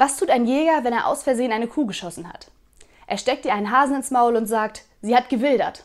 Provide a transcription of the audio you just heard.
Was tut ein Jäger, wenn er aus Versehen eine Kuh geschossen hat? Er steckt ihr einen Hasen ins Maul und sagt, sie hat gewildert.